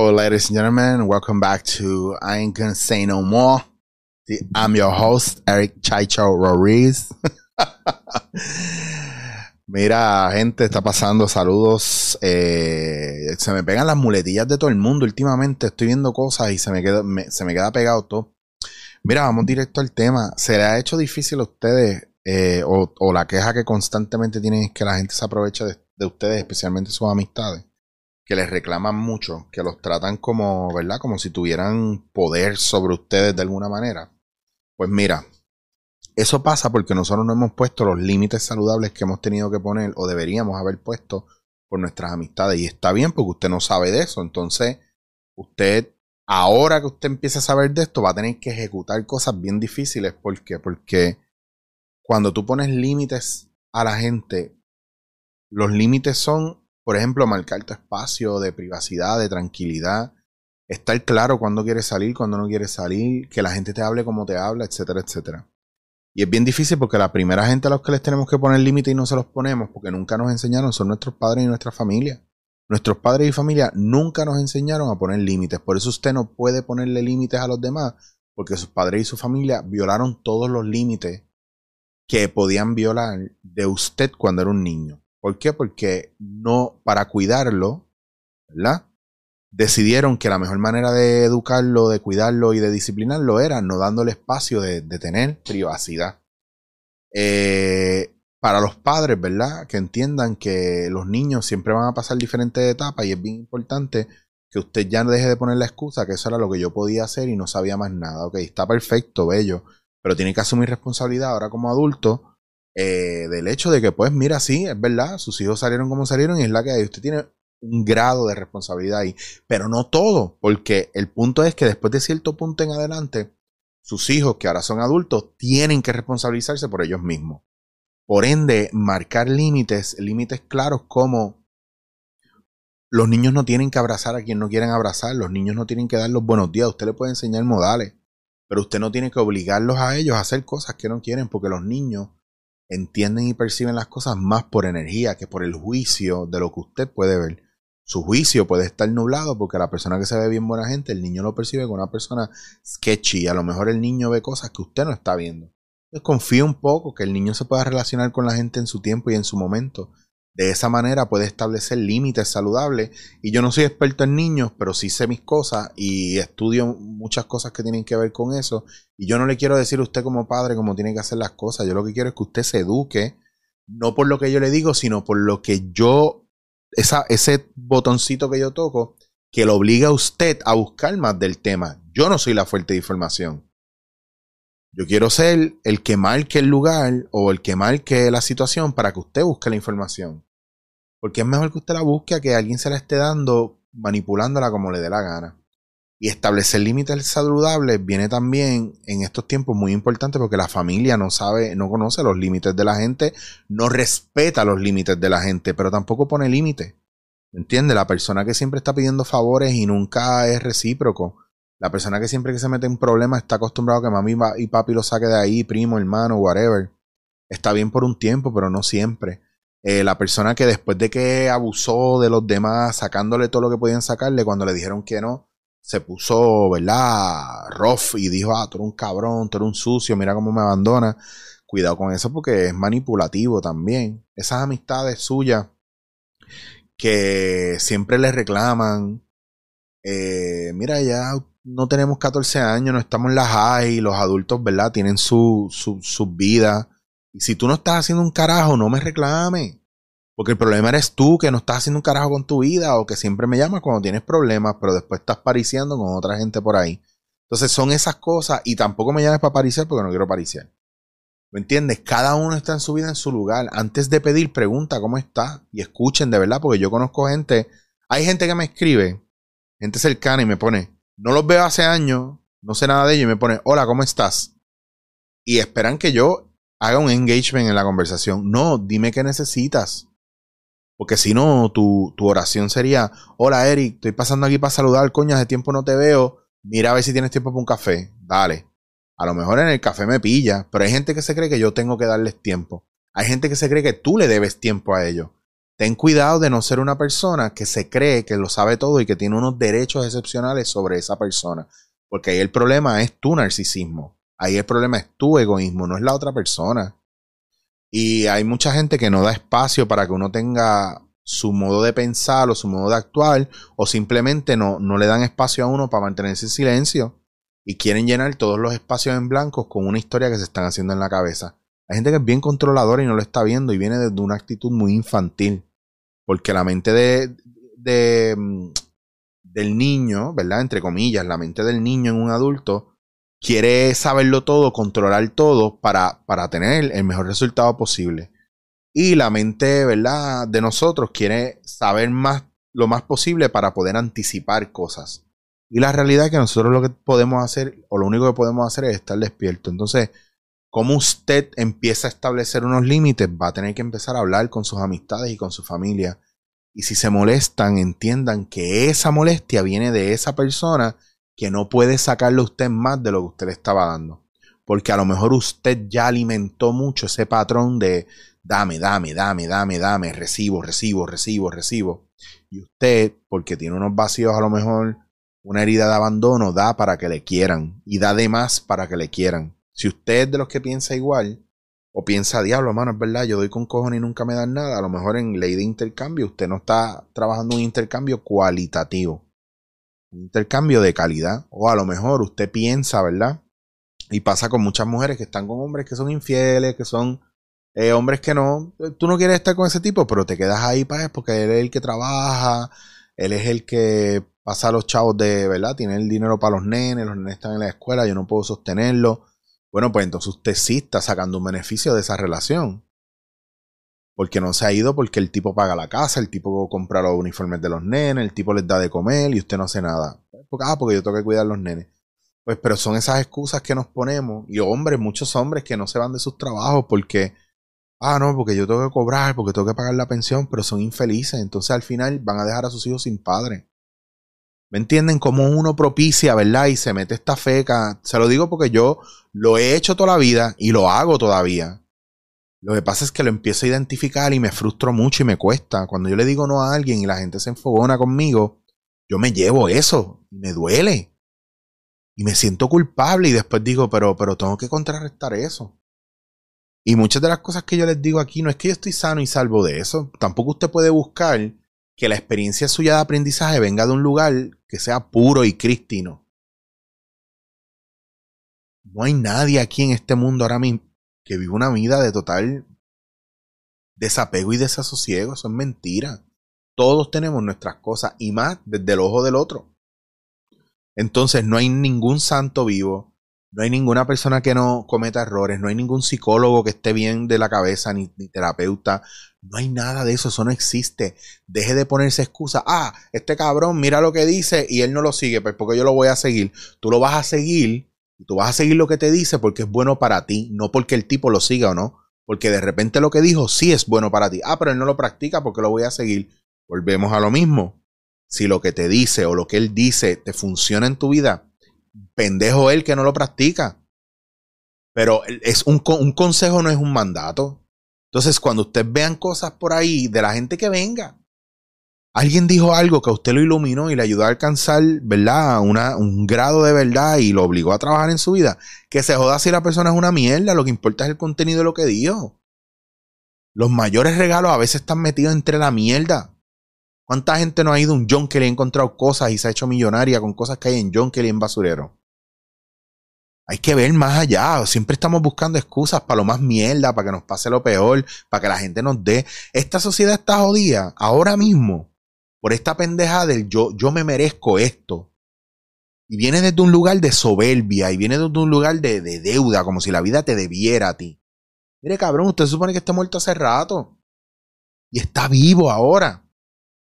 Hello, ladies and gentlemen. Welcome back to I Ain't Gonna Say No More. I'm your host, Eric Chaicho Rodriguez. Mira, gente, está pasando. Saludos. Eh, se me pegan las muletillas de todo el mundo últimamente. Estoy viendo cosas y se me queda, se me queda pegado todo. Mira, vamos directo al tema. ¿Se le ha hecho difícil a ustedes eh, o, la queja que constantemente tienen es que la gente se aprovecha de ustedes, especialmente sus amistades? Que les reclaman mucho, que los tratan como, ¿verdad? Como si tuvieran poder sobre ustedes de alguna manera. Pues mira, eso pasa porque nosotros no hemos puesto los límites saludables que hemos tenido que poner o deberíamos haber puesto por nuestras amistades. Y está bien porque usted no sabe de eso. Entonces, usted, ahora que usted empieza a saber de esto, va a tener que ejecutar cosas bien difíciles. ¿Por qué? Porque cuando tú pones límites a la gente, los límites son por ejemplo, marcar tu espacio de privacidad, de tranquilidad, estar claro cuándo quieres salir, cuándo no quieres salir, que la gente te hable como te habla, etcétera, etcétera. Y es bien difícil porque la primera gente a los que les tenemos que poner límite y no se los ponemos porque nunca nos enseñaron son nuestros padres y nuestra familia. Nuestros padres y familia nunca nos enseñaron a poner límites. Por eso usted no puede ponerle límites a los demás porque sus padres y su familia violaron todos los límites que podían violar de usted cuando era un niño. ¿Por qué? Porque no, para cuidarlo, ¿verdad? Decidieron que la mejor manera de educarlo, de cuidarlo y de disciplinarlo era no dándole espacio de, tener privacidad. Eh, para los padres, ¿verdad? Que entiendan que los niños siempre van a pasar diferentes etapas y es bien importante que usted ya no deje de poner la excusa que eso era lo que yo podía hacer y no sabía más nada. Ok, está perfecto, bello, pero tiene que asumir responsabilidad ahora como adulto eh, del hecho de que, pues, mira, sí, es verdad, sus hijos salieron como salieron y es la que hay. Usted tiene un grado de responsabilidad ahí, pero no todo, porque el punto es que después de cierto punto en adelante, sus hijos, que ahora son adultos, tienen que responsabilizarse por ellos mismos. Por ende, marcar límites, límites claros como los niños no tienen que abrazar a quien no quieren abrazar, los niños no tienen que dar los buenos días, usted le puede enseñar modales, pero usted no tiene que obligarlos a ellos a hacer cosas que no quieren, porque los niños entienden y perciben las cosas más por energía que por el juicio de lo que usted puede ver. Su juicio puede estar nublado porque la persona que se ve bien buena gente, el niño lo percibe como una persona sketchy. A lo mejor el niño ve cosas que usted no está viendo. Entonces confío un poco que el niño se pueda relacionar con la gente en su tiempo y en su momento de esa manera puede establecer límites saludables. Y yo no soy experto en niños, pero sí sé mis cosas y estudio muchas cosas que tienen que ver con eso. Y yo no le quiero decir a usted como padre cómo tiene que hacer las cosas. Yo lo que quiero es que usted se eduque, no por lo que yo le digo, sino por lo que yo, esa, ese botoncito que yo toco, que lo obliga a usted a buscar más del tema. Yo no soy la fuente de información. Yo quiero ser el que marque el lugar o el que marque la situación para que usted busque la información. Porque es mejor que usted la busque a que alguien se la esté dando manipulándola como le dé la gana. Y establecer límites saludables viene también en estos tiempos muy importante porque la familia no sabe, no conoce los límites de la gente, no respeta los límites de la gente, pero tampoco pone límites. ¿Entiende? La persona que siempre está pidiendo favores y nunca es recíproco. La persona que siempre que se mete en problemas está acostumbrado a que mami y papi lo saque de ahí, primo, hermano, whatever. Está bien por un tiempo, pero no siempre. Eh, la persona que después de que abusó de los demás, sacándole todo lo que podían sacarle, cuando le dijeron que no, se puso, ¿verdad? Rough y dijo, ah, tú eres un cabrón, tú eres un sucio, mira cómo me abandona. Cuidado con eso porque es manipulativo también. Esas amistades suyas que siempre le reclaman, eh, mira, ya no tenemos 14 años, no estamos en la high, los adultos, ¿verdad? Tienen su, su, su vida y si tú no estás haciendo un carajo, no me reclame. Porque el problema eres tú que no estás haciendo un carajo con tu vida o que siempre me llamas cuando tienes problemas, pero después estás pariciando con otra gente por ahí. Entonces son esas cosas y tampoco me llames para pariciar porque no quiero pariciar. ¿Me entiendes? Cada uno está en su vida en su lugar. Antes de pedir, pregunta cómo está y escuchen de verdad, porque yo conozco gente. Hay gente que me escribe, gente cercana y me pone, no los veo hace años, no sé nada de ellos y me pone, hola, ¿cómo estás? Y esperan que yo haga un engagement en la conversación. No, dime qué necesitas. Porque si no, tu, tu, oración sería, hola Eric, estoy pasando aquí para saludar, coño, hace tiempo no te veo, mira a ver si tienes tiempo para un café, dale. A lo mejor en el café me pilla, pero hay gente que se cree que yo tengo que darles tiempo. Hay gente que se cree que tú le debes tiempo a ellos. ten cuidado de no ser una persona que se cree que lo sabe todo y que tiene unos derechos excepcionales sobre esa persona. Porque ahí el problema es tu narcisismo. Ahí el problema es tu egoísmo, no es la otra persona. Y hay mucha gente que no da espacio para que uno tenga su modo de pensar o su modo de actuar, o simplemente no, no le dan espacio a uno para mantenerse en silencio y quieren llenar todos los espacios en blanco con una historia que se están haciendo en la cabeza. Hay gente que es bien controladora y no lo está viendo y viene desde una actitud muy infantil. Porque la mente de, de, mm, del niño, ¿verdad? Entre comillas, la mente del niño en un adulto quiere saberlo todo, controlar todo para, para tener el mejor resultado posible. Y la mente, ¿verdad? De nosotros quiere saber más, lo más posible para poder anticipar cosas. Y la realidad es que nosotros lo que podemos hacer, o lo único que podemos hacer es estar despierto. Entonces, como usted empieza a establecer unos límites, va a tener que empezar a hablar con sus amistades y con su familia. Y si se molestan, entiendan que esa molestia viene de esa persona que no puede sacarle a usted más de lo que usted le estaba dando. Porque a lo mejor usted ya alimentó mucho ese patrón de dame, dame, dame, dame, dame, recibo, recibo, recibo, recibo. Y usted, porque tiene unos vacíos a lo mejor, una herida de abandono, da para que le quieran. Y da de más para que le quieran. Si usted es de los que piensa igual, o piensa, diablo, mano, es verdad, yo doy con cojones y nunca me dan nada, a lo mejor en ley de intercambio usted no está trabajando un intercambio cualitativo un intercambio de calidad. O a lo mejor usted piensa, ¿verdad? Y pasa con muchas mujeres que están con hombres que son infieles, que son eh, hombres que no. Tú no quieres estar con ese tipo, pero te quedas ahí para él porque él es el que trabaja, él es el que pasa a los chavos de, ¿verdad? Tiene el dinero para los nenes, los nenes están en la escuela, yo no puedo sostenerlo. Bueno, pues entonces usted sí está sacando un beneficio de esa relación porque no se ha ido porque el tipo paga la casa, el tipo compra los uniformes de los nenes, el tipo les da de comer y usted no hace nada. Ah, porque yo tengo que cuidar a los nenes. Pues, pero son esas excusas que nos ponemos. Y hombres, muchos hombres que no se van de sus trabajos porque, ah, no, porque yo tengo que cobrar, porque tengo que pagar la pensión, pero son infelices. Entonces al final van a dejar a sus hijos sin padre. ¿Me entienden? Cómo uno propicia, ¿verdad? Y se mete esta feca. Se lo digo porque yo lo he hecho toda la vida y lo hago todavía. Lo que pasa es que lo empiezo a identificar y me frustro mucho y me cuesta. Cuando yo le digo no a alguien y la gente se enfogona conmigo, yo me llevo eso y me duele. Y me siento culpable y después digo, pero, pero tengo que contrarrestar eso. Y muchas de las cosas que yo les digo aquí no es que yo estoy sano y salvo de eso. Tampoco usted puede buscar que la experiencia suya de aprendizaje venga de un lugar que sea puro y crístino. No hay nadie aquí en este mundo ahora mismo que vive una vida de total desapego y desasosiego. Eso es mentira. Todos tenemos nuestras cosas y más desde el ojo del otro. Entonces no hay ningún santo vivo, no hay ninguna persona que no cometa errores, no hay ningún psicólogo que esté bien de la cabeza, ni, ni, terapeuta, no hay nada de eso, eso no existe. Deje de ponerse excusa, ah, este cabrón mira lo que dice y él no lo sigue, pues porque yo lo voy a seguir. Tú lo vas a seguir y tú vas a seguir lo que te dice porque es bueno para ti, no porque el tipo lo siga o no. Porque de repente lo que dijo sí es bueno para ti. Ah, pero él no lo practica porque lo voy a seguir. Volvemos a lo mismo. Si lo que te dice o lo que él dice te funciona en tu vida, pendejo él que no lo practica. Pero es un, un consejo no es un mandato. Entonces, cuando ustedes vean cosas por ahí de la gente que venga, alguien dijo algo que a usted lo iluminó y le ayudó a alcanzar, ¿verdad? Una, un grado de verdad y lo obligó a trabajar en su vida. Que se joda si la persona es una mierda, lo que importa es el contenido de lo que dijo. Los mayores regalos a veces están metidos entre la mierda. ¿Cuánta gente no ha ido a un John que le ha encontrado cosas y se ha hecho millonaria con cosas que hay en John Kelly en basurero? Hay que ver más allá. Siempre estamos buscando excusas para lo más mierda, para que nos pase lo peor, para que la gente nos dé. Esta sociedad está jodida ahora mismo por esta pendeja del yo, yo me merezco esto. Y viene desde un lugar de soberbia y viene desde un lugar de, de deuda, como si la vida te debiera a ti. Mire, cabrón, usted supone que está muerto hace rato. Y está vivo ahora.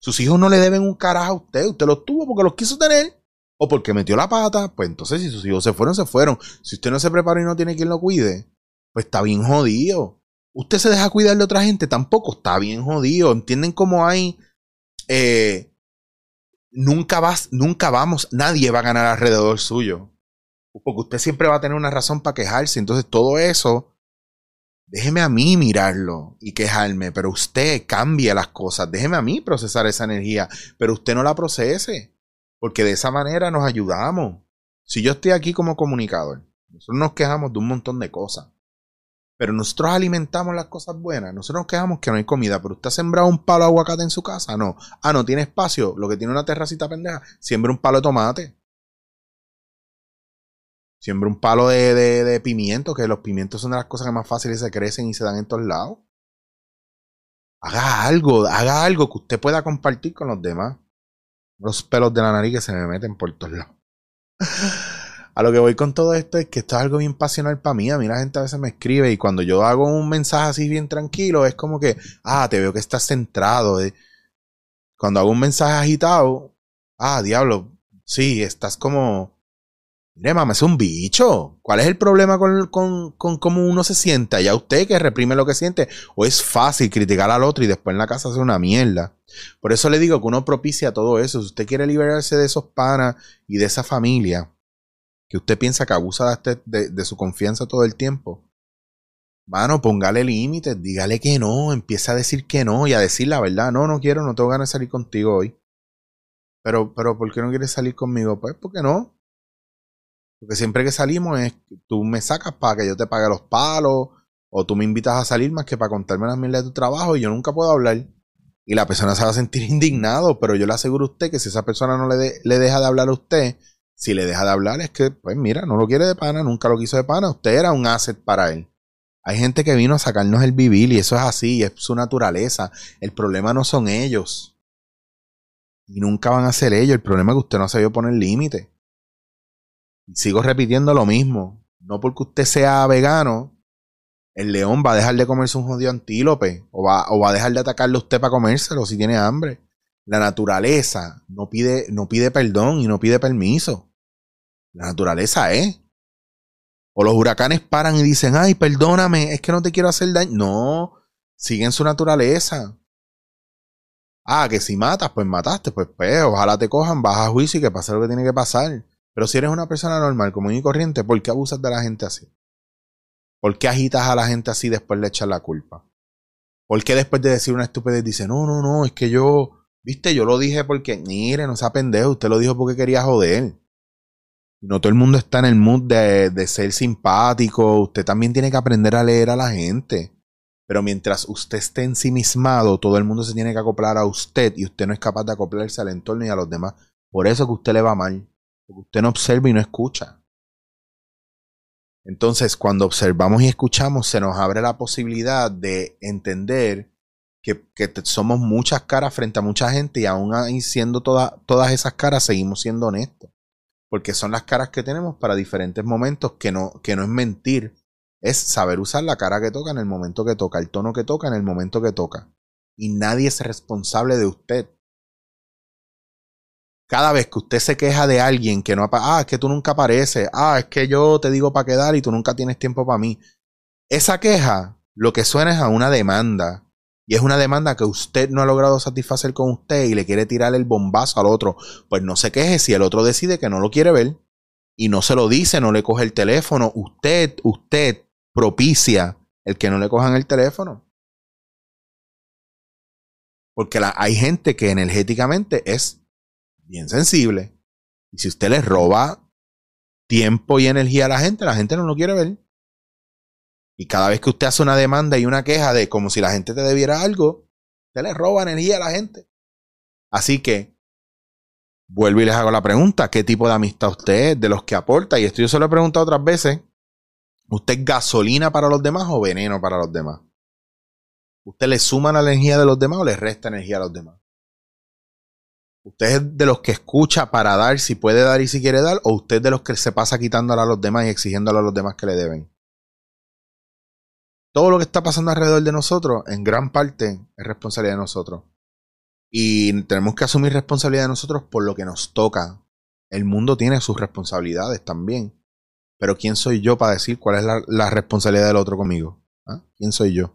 Sus hijos no le deben un carajo a usted. Usted los tuvo porque los quiso tener. O porque metió la pata. Pues entonces, si sus hijos se fueron, se fueron. Si usted no se preparó y no tiene quien lo cuide, pues está bien jodido. Usted se deja cuidar de otra gente, tampoco está bien jodido. ¿Entienden cómo hay eh, nunca, vas, nunca vamos, nadie va a ganar alrededor suyo. Porque usted siempre va a tener una razón para quejarse. Entonces todo eso Déjeme a mí mirarlo y quejarme, pero usted cambia las cosas. Déjeme a mí procesar esa energía, pero usted no la procese, porque de esa manera nos ayudamos. Si yo estoy aquí como comunicador, nosotros nos quejamos de un montón de cosas, pero nosotros alimentamos las cosas buenas. Nosotros nos quejamos que no hay comida, pero usted ha sembrado un palo de aguacate en su casa. No. Ah, no tiene espacio. Lo que tiene una terracita pendeja, siembra un palo de tomate. Siembra un palo de, de, pimiento, que los pimientos son de las cosas que más fáciles se crecen y se dan en todos lados. Haga algo, haga algo que usted pueda compartir con los demás. Los pelos de la nariz que se me meten por todos lados. A lo que voy con todo esto es que esto es algo bien pasional para mí. A mí la gente a veces me escribe y cuando yo hago un mensaje así bien tranquilo, es como que, ah, te veo que estás centrado. Eh". Cuando hago un mensaje agitado, ah, diablo, sí, estás como Mire, mamá, es un bicho. ¿Cuál es el problema con, con, cómo uno se sienta? Ya usted que reprime lo que siente. O es fácil criticar al otro y después en la casa hacer una mierda. Por eso le digo que uno propicia todo eso. Si usted quiere liberarse de esos panas y de esa familia, que usted piensa que abusa de, de, de su confianza todo el tiempo, mano, póngale límites, dígale que no, empieza a decir que no y a decir la verdad. No, no quiero, no tengo ganas de salir contigo hoy. Pero, pero, ¿por qué no quieres salir conmigo? Pues porque no. Porque siempre que salimos es, tú me sacas para que yo te pague los palos, o tú me invitas a salir más que para contarme las mil de tu trabajo y yo nunca puedo hablar. Y la persona se va a sentir indignado, pero yo le aseguro a usted que si esa persona no le deja de hablar a usted, si le deja de hablar es que, pues mira, no lo quiere de pana, nunca lo quiso de pana, usted era un asset para él. Hay gente que vino a sacarnos el vivir y eso es así, es su naturaleza. El problema no son ellos. Y nunca van a ser ellos. El problema es que usted no vio poner límite sigo repitiendo lo mismo. No porque usted sea vegano, el león va a dejar de comerse un jodido antílope o va, o va a dejar de atacarle a usted para comérselo si tiene hambre. La naturaleza no pide, no pide perdón y no pide permiso. La naturaleza es. O los huracanes paran y dicen, ay, perdóname, es que no te quiero hacer daño. No, siguen su naturaleza. Ah, que si matas, pues mataste, pues, pues ojalá te cojan, baja a juicio y que pase lo que tiene que pasar. Pero si eres una persona normal, común y corriente, ¿por qué abusas de la gente así? ¿Por qué agitas a la gente así después le echas la culpa? ¿Por qué después de decir una estupidez dice, no, no, no, es que yo, viste, yo lo dije porque, mire, no sea pendejo, usted lo dijo porque quería joder. No todo el mundo está en el mood de, de ser simpático, usted también tiene que aprender a leer a la gente. Pero mientras usted esté ensimismado, todo el mundo se tiene que acoplar a usted y usted no es capaz de acoplarse al entorno y a los demás. Por eso que usted le va mal. Porque usted no observa y no escucha. Entonces, cuando observamos y escuchamos, se nos abre la posibilidad de entender que, somos muchas caras frente a mucha gente y aún siendo todas esas caras, seguimos siendo honestos. Porque son las caras que tenemos para diferentes momentos, que no, que no es mentir, es saber usar la cara que toca en el momento que toca, el tono que toca en el momento que toca. Y nadie es responsable de usted cada vez que usted se queja de alguien que no ah, es que tú nunca apareces, ah, es que yo te digo para quedar y tú nunca tienes tiempo para mí. Esa queja lo que suena es a una demanda. Y es una demanda que usted no ha logrado satisfacer con usted y le quiere tirar el bombazo al otro. Pues no se queje si el otro decide que no lo quiere ver y no se lo dice, no le coge el teléfono. Usted, usted propicia el que no le cojan el teléfono. Porque hay gente que energéticamente es bien sensible. Y si usted le roba tiempo y energía a la gente, la gente no lo quiere ver. Y cada vez que usted hace una demanda y una queja de como si la gente te debiera algo, usted le roba energía a la gente. Así que, vuelvo y les hago la pregunta, ¿qué tipo de amistad usted es? De los que aporta, y esto yo se lo he preguntado otras veces, ¿usted es gasolina para los demás o veneno para los demás? ¿Usted le suma la energía de los demás o le resta energía a los demás? ¿Usted es de los que escucha para dar si puede dar y si quiere dar? ¿O usted es de los que se pasa quitándole a los demás y exigiéndole a los demás que le deben? Todo lo que está pasando alrededor de nosotros, en gran parte, es responsabilidad de nosotros. Y tenemos que asumir responsabilidad de nosotros por lo que nos toca. El mundo tiene sus responsabilidades también. Pero ¿quién soy yo para decir cuál es la, responsabilidad del otro conmigo? ¿Ah? ¿Quién soy yo?